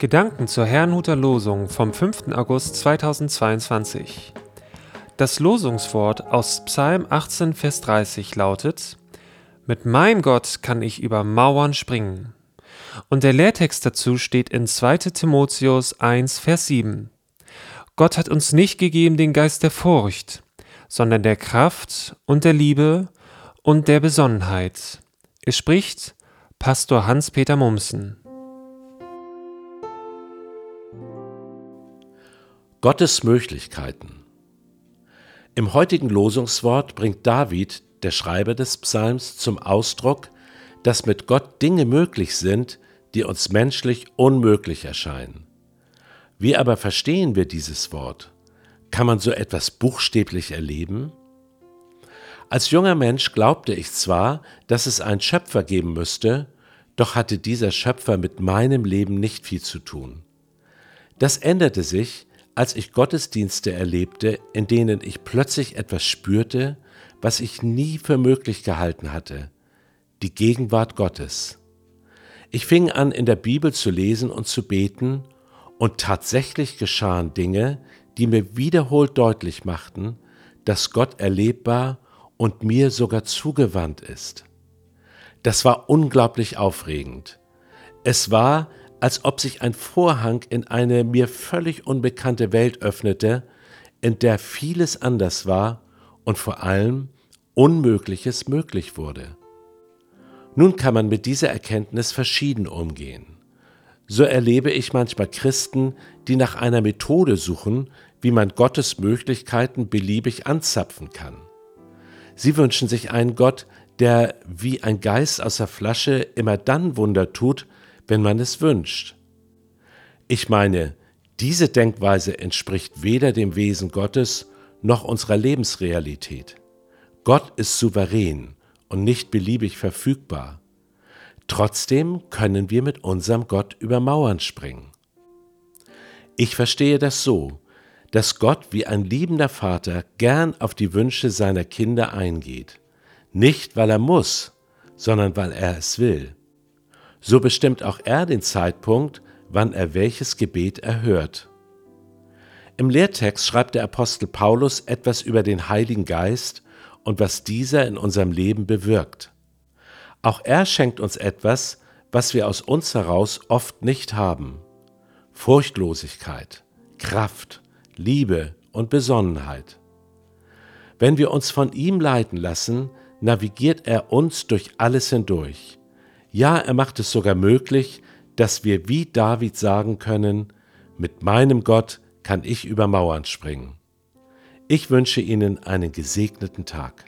Gedanken zur Herrnhuter Losung vom 5. August 2022. Das Losungswort aus Psalm 18, Vers 30 lautet: Mit meinem Gott kann ich über Mauern springen. Und der Lehrtext dazu steht in 2. Timotheus 1, Vers 7. Gott hat uns nicht gegeben den Geist der Furcht, sondern der Kraft und der Liebe und der Besonnenheit. Es spricht Pastor Hans-Peter Mumsen. Gottes Möglichkeiten. Im heutigen Losungswort bringt David, der Schreiber des Psalms, zum Ausdruck, dass mit Gott Dinge möglich sind, die uns menschlich unmöglich erscheinen. Wie aber verstehen wir dieses Wort? Kann man so etwas buchstäblich erleben? Als junger Mensch glaubte ich zwar, dass es einen Schöpfer geben müsste, doch hatte dieser Schöpfer mit meinem Leben nicht viel zu tun. Das änderte sich, als ich Gottesdienste erlebte, in denen ich plötzlich etwas spürte, was ich nie für möglich gehalten hatte, die Gegenwart Gottes. Ich fing an, in der Bibel zu lesen und zu beten, und tatsächlich geschahen Dinge, die mir wiederholt deutlich machten, dass Gott erlebbar und mir sogar zugewandt ist. Das war unglaublich aufregend. Es war, als ob sich ein Vorhang in eine mir völlig unbekannte Welt öffnete, in der vieles anders war und vor allem Unmögliches möglich wurde. Nun kann man mit dieser Erkenntnis verschieden umgehen. So erlebe ich manchmal Christen, die nach einer Methode suchen, wie man Gottes Möglichkeiten beliebig anzapfen kann. Sie wünschen sich einen Gott, der wie ein Geist aus der Flasche immer dann Wunder tut, wenn man es wünscht. Ich meine, diese Denkweise entspricht weder dem Wesen Gottes noch unserer Lebensrealität. Gott ist souverän und nicht beliebig verfügbar. Trotzdem können wir mit unserem Gott über Mauern springen. Ich verstehe das so, dass Gott wie ein liebender Vater gern auf die Wünsche seiner Kinder eingeht, nicht weil er muss, sondern weil er es will so bestimmt auch er den Zeitpunkt, wann er welches Gebet erhört. Im Lehrtext schreibt der Apostel Paulus etwas über den Heiligen Geist und was dieser in unserem Leben bewirkt. Auch er schenkt uns etwas, was wir aus uns heraus oft nicht haben. Furchtlosigkeit, Kraft, Liebe und Besonnenheit. Wenn wir uns von ihm leiten lassen, navigiert er uns durch alles hindurch. Ja, er macht es sogar möglich, dass wir wie David sagen können, mit meinem Gott kann ich über Mauern springen. Ich wünsche Ihnen einen gesegneten Tag.